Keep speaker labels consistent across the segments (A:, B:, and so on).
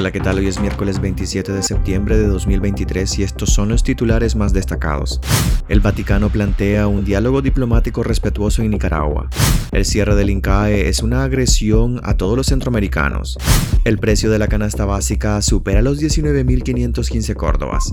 A: Hola, ¿qué tal? Hoy es miércoles 27 de septiembre de 2023 y estos son los titulares más destacados. El Vaticano plantea un diálogo diplomático respetuoso en Nicaragua. El cierre del INCAE es una agresión a todos los centroamericanos. El precio de la canasta básica supera los 19.515 córdobas.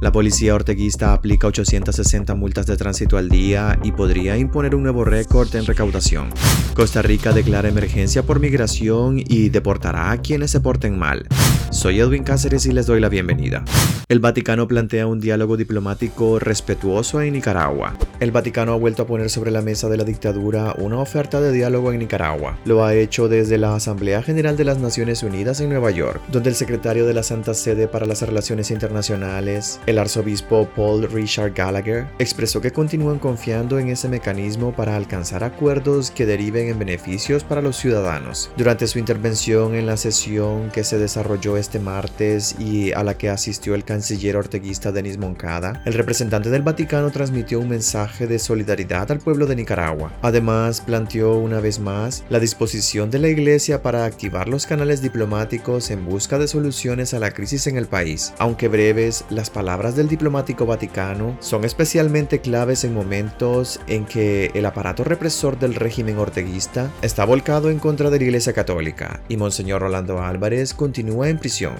A: La policía orteguista aplica 860 multas de tránsito al día y podría imponer un nuevo récord en recaudación. Costa Rica declara emergencia por migración y deportará a quienes se porten mal. Soy Edwin Cáceres y les doy la bienvenida. El Vaticano plantea un diálogo diplomático respetuoso en Nicaragua. El Vaticano ha vuelto a poner sobre la mesa de la dictadura una oferta de diálogo en Nicaragua. Lo ha hecho desde la Asamblea General de las Naciones Unidas en Nueva York, donde el secretario de la Santa Sede para las Relaciones Internacionales, el arzobispo Paul Richard Gallagher, expresó que continúan confiando en ese mecanismo para alcanzar acuerdos que deriven en beneficios para los ciudadanos. Durante su intervención en la sesión que se desarrolló este martes y a la que asistió el canciller orteguista Denis Moncada, el representante del Vaticano transmitió un mensaje de solidaridad al pueblo de Nicaragua. Además, planteó una vez más la disposición de la Iglesia para activar los canales diplomáticos en busca de soluciones a la crisis en el país. Aunque breves, las palabras del diplomático vaticano son especialmente claves en momentos en que el aparato represor del régimen orteguista está volcado en contra de la Iglesia Católica y Monseñor Rolando Álvarez continúa en prisión.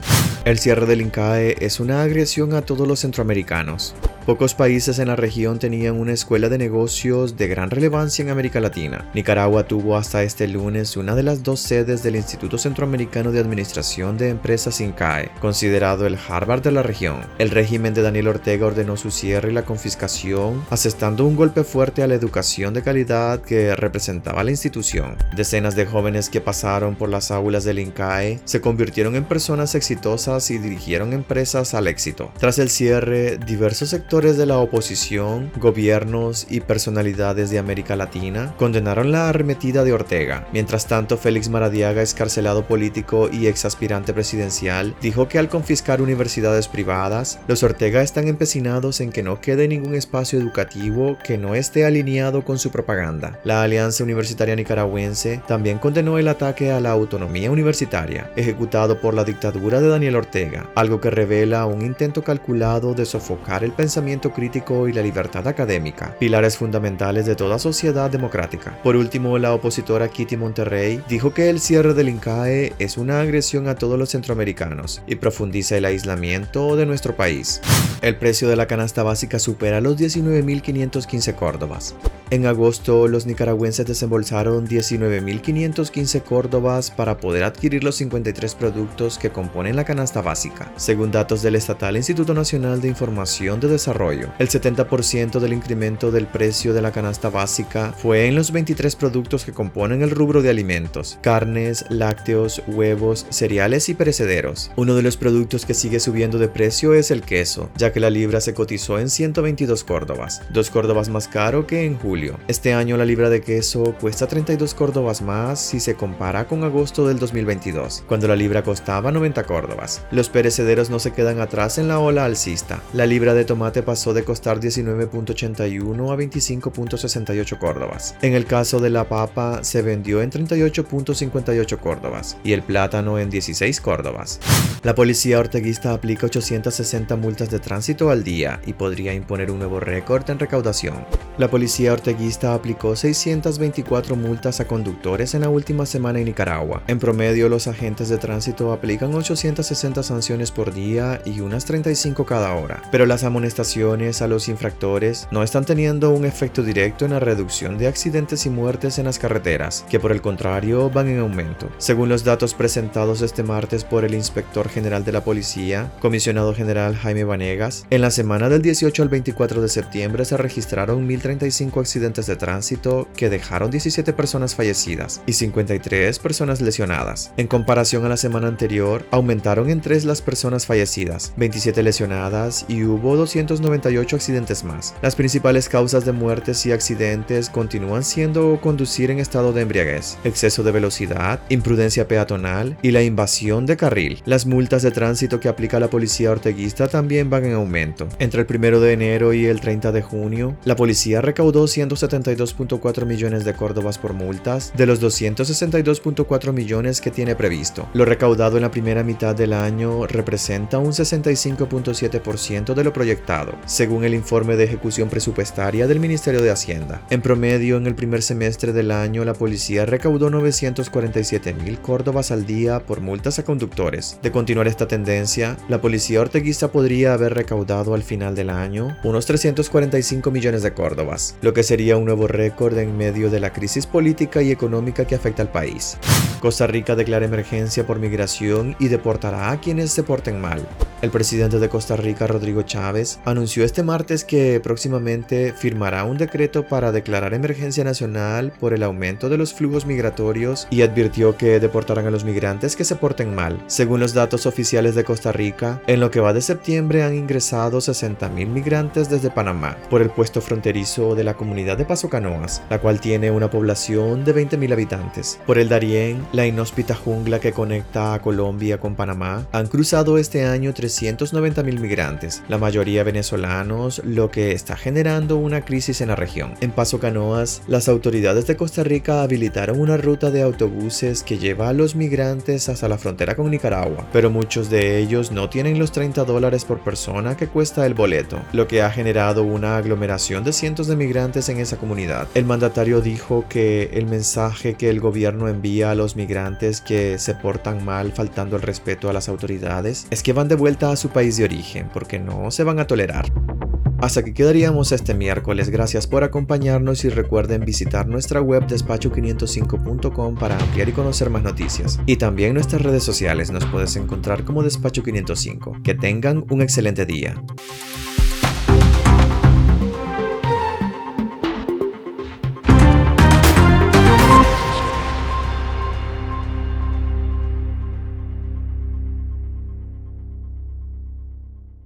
A: El cierre del INCAE es una agresión a todos los centroamericanos. Pocos países en la región tenían una escuela de negocios de gran relevancia en América Latina. Nicaragua tuvo hasta este lunes una de las dos sedes del Instituto Centroamericano de Administración de Empresas INCAE, considerado el Harvard de la región. El régimen de Daniel Ortega ordenó su cierre y la confiscación, asestando un golpe fuerte a la educación de calidad que representaba la institución. Decenas de jóvenes que pasaron por las aulas del INCAE se convirtieron en personas exitosas y dirigieron empresas al éxito. Tras el cierre, diversos sectores de la oposición, gobiernos y personalidades de América Latina condenaron la arremetida de Ortega. Mientras tanto, Félix Maradiaga, escarcelado político y ex aspirante presidencial, dijo que al confiscar universidades privadas, los Ortega están empecinados en que no quede ningún espacio educativo que no esté alineado con su propaganda. La Alianza Universitaria Nicaragüense también condenó el ataque a la autonomía universitaria, ejecutado por la dictadura de Daniel Ortega, algo que revela un intento calculado de sofocar el pensamiento crítico y la libertad académica, pilares fundamentales de toda sociedad democrática. Por último, la opositora Kitty Monterrey dijo que el cierre del INCAE es una agresión a todos los centroamericanos y profundiza el aislamiento de nuestro país. El precio de la canasta básica supera los 19.515 córdobas. En agosto, los nicaragüenses desembolsaron 19.515 córdobas para poder adquirir los 53 productos que componen la canasta básica, según datos del estatal Instituto Nacional de Información de Desarrollo. El 70% del incremento del precio de la canasta básica fue en los 23 productos que componen el rubro de alimentos, carnes, lácteos, huevos, cereales y perecederos. Uno de los productos que sigue subiendo de precio es el queso, ya que la libra se cotizó en 122 córdobas, dos córdobas más caro que en julio este año la libra de queso cuesta 32 córdobas más si se compara con agosto del 2022, cuando la libra costaba 90 córdobas. Los perecederos no se quedan atrás en la ola alcista. La libra de tomate pasó de costar 19.81 a 25.68 córdobas. En el caso de la papa se vendió en 38.58 córdobas y el plátano en 16 córdobas. La policía orteguista aplica 860 multas de tránsito al día y podría imponer un nuevo récord en recaudación. La policía orteguista aplicó 624 multas a conductores en la última semana en Nicaragua. En promedio, los agentes de tránsito aplican 860 sanciones por día y unas 35 cada hora. Pero las amonestaciones a los infractores no están teniendo un efecto directo en la reducción de accidentes y muertes en las carreteras, que por el contrario van en aumento. Según los datos presentados este martes por el inspector general de la policía, comisionado general Jaime Vanegas, en la semana del 18 al 24 de septiembre se registraron 1.000 35 accidentes de tránsito que dejaron 17 personas fallecidas y 53 personas lesionadas. En comparación a la semana anterior, aumentaron en 3 las personas fallecidas, 27 lesionadas y hubo 298 accidentes más. Las principales causas de muertes y accidentes continúan siendo conducir en estado de embriaguez, exceso de velocidad, imprudencia peatonal y la invasión de carril. Las multas de tránsito que aplica la policía orteguista también van en aumento. Entre el 1 de enero y el 30 de junio, la policía recaudó 172.4 millones de córdobas por multas de los 262.4 millones que tiene previsto. Lo recaudado en la primera primera mitad del año representa un 65.7% de lo proyectado, según el informe de ejecución presupuestaria del Ministerio de Hacienda. En promedio, en el primer semestre del año, la policía recaudó 947 mil córdobas al día por multas a conductores. De continuar esta tendencia, la policía orteguista podría haber recaudado al final del año unos 345 millones de córdobas, lo que sería un nuevo récord en medio de la crisis política y económica que afecta al país. Costa Rica declara emergencia por migración y deportará a quienes se porten mal. El presidente de Costa Rica, Rodrigo Chávez, anunció este martes que próximamente firmará un decreto para declarar emergencia nacional por el aumento de los flujos migratorios y advirtió que deportarán a los migrantes que se porten mal. Según los datos oficiales de Costa Rica, en lo que va de septiembre han ingresado 60.000 migrantes desde Panamá por el puesto fronterizo de la comunidad de Paso Canoas, la cual tiene una población de 20.000 habitantes. Por el Darién, la inhóspita jungla que conecta a Colombia con Panamá, han cruzado este año 390.000 migrantes, la mayoría venezolanos, lo que está generando una crisis en la región. En Paso Canoas, las autoridades de Costa Rica habilitaron una ruta de autobuses que lleva a los migrantes hasta la frontera con Nicaragua, pero muchos de ellos no tienen los 30 dólares por persona que cuesta el boleto, lo que ha generado una aglomeración de cientos de migrantes en esa comunidad. El mandatario dijo que el mensaje que el gobierno envía a los migrantes que se portan mal faltando el respeto a las autoridades es que van de vuelta a su país de origen porque no se van a tolerar. Hasta aquí quedaríamos este miércoles. Gracias por acompañarnos y recuerden visitar nuestra web despacho505.com para ampliar y conocer más noticias. Y también nuestras redes sociales nos puedes encontrar como Despacho505. Que tengan un excelente día.